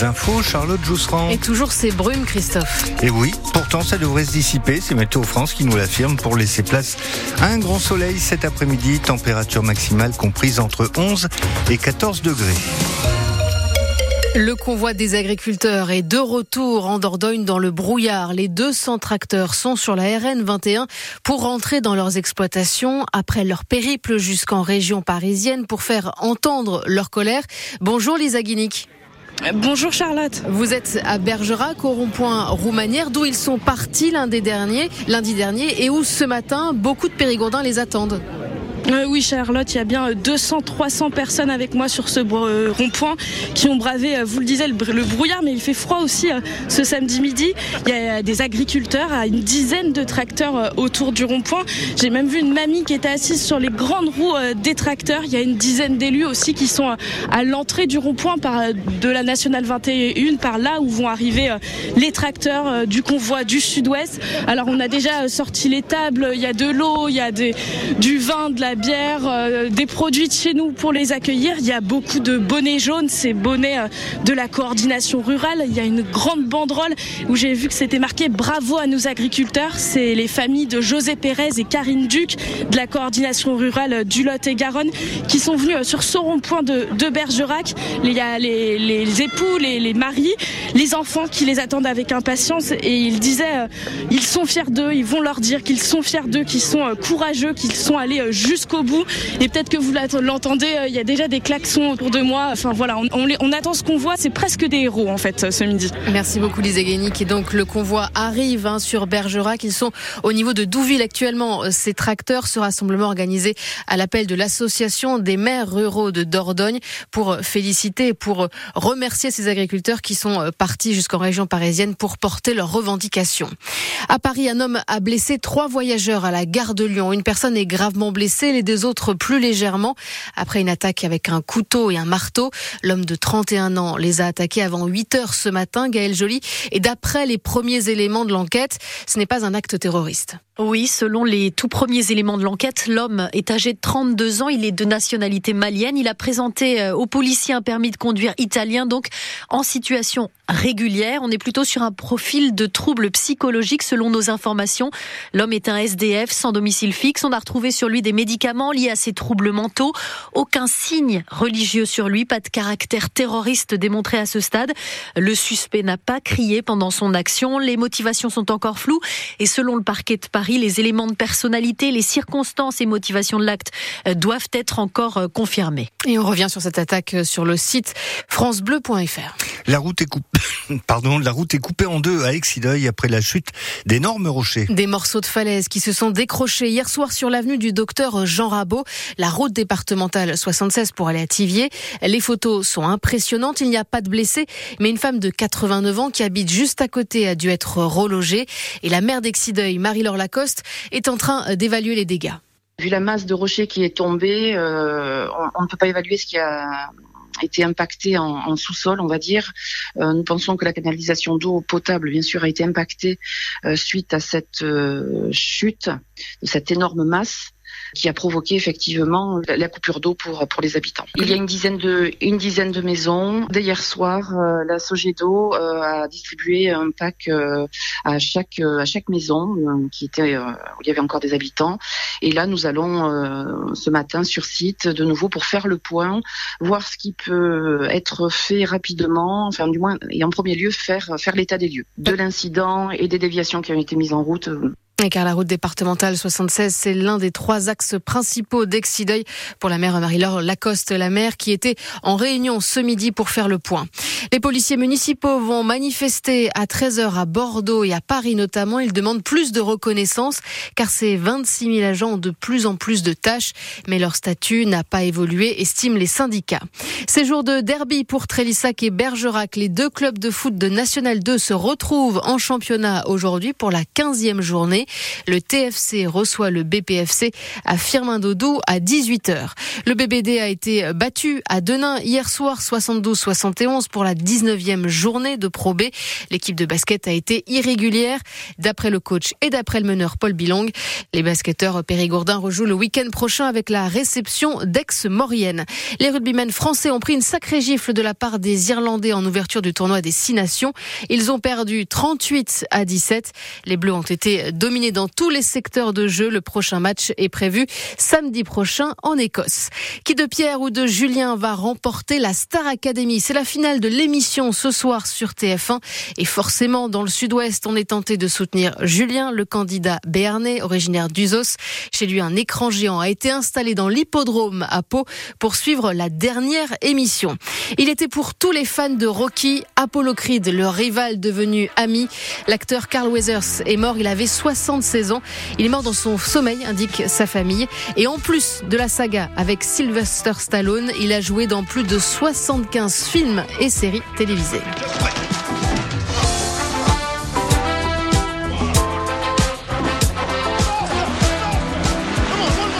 les infos, Charlotte Jousserand. Et toujours ces brumes, Christophe. Et oui, pourtant ça devrait se dissiper, c'est Météo France qui nous l'affirme pour laisser place à un grand soleil cet après-midi, température maximale comprise entre 11 et 14 degrés. Le convoi des agriculteurs est de retour en Dordogne dans le brouillard. Les 200 tracteurs sont sur la RN 21 pour rentrer dans leurs exploitations après leur périple jusqu'en région parisienne pour faire entendre leur colère. Bonjour Lisa Guinic. Bonjour Charlotte. Vous êtes à Bergerac, au rond-point Roumanière, d'où ils sont partis lundi dernier, lundi dernier, et où ce matin, beaucoup de périgourdins les attendent. Euh, oui, Charlotte, il y a bien 200-300 personnes avec moi sur ce euh, rond-point qui ont bravé, euh, vous le disiez, le, brouillard, mais il fait froid aussi ce samedi midi. Il y a des agriculteurs, une dizaine de tracteurs autour du rond-point. J'ai même vu une mamie qui était assise sur les grandes roues des tracteurs. Il y a une dizaine d'élus aussi qui sont à l'entrée du rond-point de la Nationale 21, par là où vont arriver les tracteurs du convoi du sud-ouest. Alors on a déjà sorti les tables, il y a de l'eau, il y a du vin, de la bière, euh, des produits de chez nous pour les accueillir. Il y a beaucoup de bonnets jaunes, ces bonnets euh, de la coordination rurale. Il y a une grande banderole où j'ai vu que c'était marqué bravo à nos agriculteurs. C'est les familles de José Pérez et Karine Duc de la coordination rurale du Lot et Garonne qui sont venus euh, sur ce rond-point de, Bergerac. Il y a les, époux, les, maris, les enfants qui les attendent avec impatience et ils disaient ils sont fiers d'eux, ils vont leur dire qu'ils sont fiers d'eux, qu'ils sont courageux, qu'ils sont allés jusqu'au jusqu'au bout. Et peut-être que vous l'entendez, euh, il y a déjà des klaxons autour de moi. Enfin voilà, on, attend ce qu'on voit. C'est presque des héros en fait ce midi. Merci beaucoup Lise Guénic. Et donc le convoi arrive hein, sur Bergerac. Ils sont au niveau de Douville actuellement. Euh, ces tracteurs, ce rassemblement organisé à l'appel de l'association des maires ruraux de Dordogne pour féliciter et pour remercier ces agriculteurs qui sont euh, partis jusqu'en région parisienne pour porter leurs revendications. À Paris, un homme a blessé trois voyageurs à la gare de Lyon. Une personne est gravement blessée et deux autres plus légèrement. Après une attaque avec un couteau et un marteau, l'homme de 31 ans les a attaqués avant 8 heures ce matin, Gaël Joly. Et d'après les premiers éléments de l'enquête, ce n'est pas un acte terroriste. Oui, selon les tout premiers éléments de l'enquête, l'homme est âgé de 32 ans, il est de nationalité malienne, il a présenté euh, aux policiers un permis de conduire italien, donc en situation régulière. On est plutôt sur un profil de trouble psychologique selon nos informations. L'homme est un SDF sans domicile fixe. On a retrouvé sur lui des médicaments liés à ses troubles mentaux. Aucun signe religieux sur lui, pas de caractère terroriste démontré à ce stade. Le suspect n'a pas crié pendant son action. Les motivations sont encore floues et selon le parquet de Paris, les éléments de personnalité, les circonstances et motivations de l'acte euh, doivent être encore euh, confirmés. Et on revient sur cette attaque euh, sur le site francebleu.fr. La route est coupée. Pardon, la route est coupée en deux à Exideuil après la chute d'énormes rochers. Des morceaux de falaise qui se sont décrochés hier soir sur l'avenue du docteur Jean Rabot, la route départementale 76 pour aller à Tivier. Les photos sont impressionnantes. Il n'y a pas de blessés, mais une femme de 89 ans qui habite juste à côté a dû être relogée. Et la maire d'Exideuil, Marie-Laure Lacoste, est en train d'évaluer les dégâts. Vu la masse de rochers qui est tombée, euh, on ne peut pas évaluer ce qui a été impacté en, sous-sol, on va dire. Euh, nous pensons que la canalisation d'eau potable, bien sûr, a été impactée euh, suite à cette chute de cette énorme masse qui a provoqué effectivement la coupure d'eau pour pour les habitants. Il y a une dizaine de une dizaine de maisons. Dès hier soir, euh, la Sogedo euh, a distribué un pack euh, à chaque à chaque maison qui était où il y avait encore des habitants. Et là, nous allons ce matin sur site de nouveau pour faire le point, voir ce qui peut être fait rapidement, enfin du moins et en premier lieu faire faire l'état des lieux de l'incident et des déviations qui ont été mises en route car la route départementale 76, c'est l'un des trois axes principaux d'Exideuil pour la maire Marie-Laure Lacoste, la maire qui était en réunion ce midi pour faire le point. Les policiers municipaux vont manifester à 13h à Bordeaux et à Paris notamment. Ils demandent plus de reconnaissance car ces 26 000 agents ont de plus en plus de tâches, mais leur statut n'a pas évolué, estiment les syndicats. Ces jours de derby pour Trélissac et Bergerac, les deux clubs de foot de National 2 se retrouvent en championnat aujourd'hui pour la 15e journée. Le TFC reçoit le BPFC à Firmin-Dodou à 18h. Le BBD a été battu à Denain hier soir 72-71 pour la 19e journée de Pro B. L'équipe de basket a été irrégulière d'après le coach et d'après le meneur Paul Bilong. Les basketteurs périgourdins rejouent le week-end prochain avec la réception d'ex-Maurienne. Les rugbymen français ont pris une sacrée gifle de la part des Irlandais en ouverture du tournoi des Six Nations. Ils ont perdu 38 à 17. Les Bleus ont été dominés dans tous les secteurs de jeu. Le prochain match est prévu samedi prochain en Écosse. Qui de Pierre ou de Julien va remporter la Star Academy? C'est la finale de l'émission ce soir sur TF1. Et forcément, dans le sud-ouest, on est tenté de soutenir Julien, le candidat béarnais, originaire d'Uzos. Chez lui, un écran géant a été installé dans l'hippodrome à Pau pour suivre la dernière émission. Il était pour tous les fans de Rocky, Apollo Creed, le rival devenu ami. L'acteur Carl Weathers est mort, il avait 76 ans. Il est mort dans son sommeil, indique sa famille. Et en plus de la saga avec Sylvester Stallone, il a joué dans plus de 75 films et séries télévisées.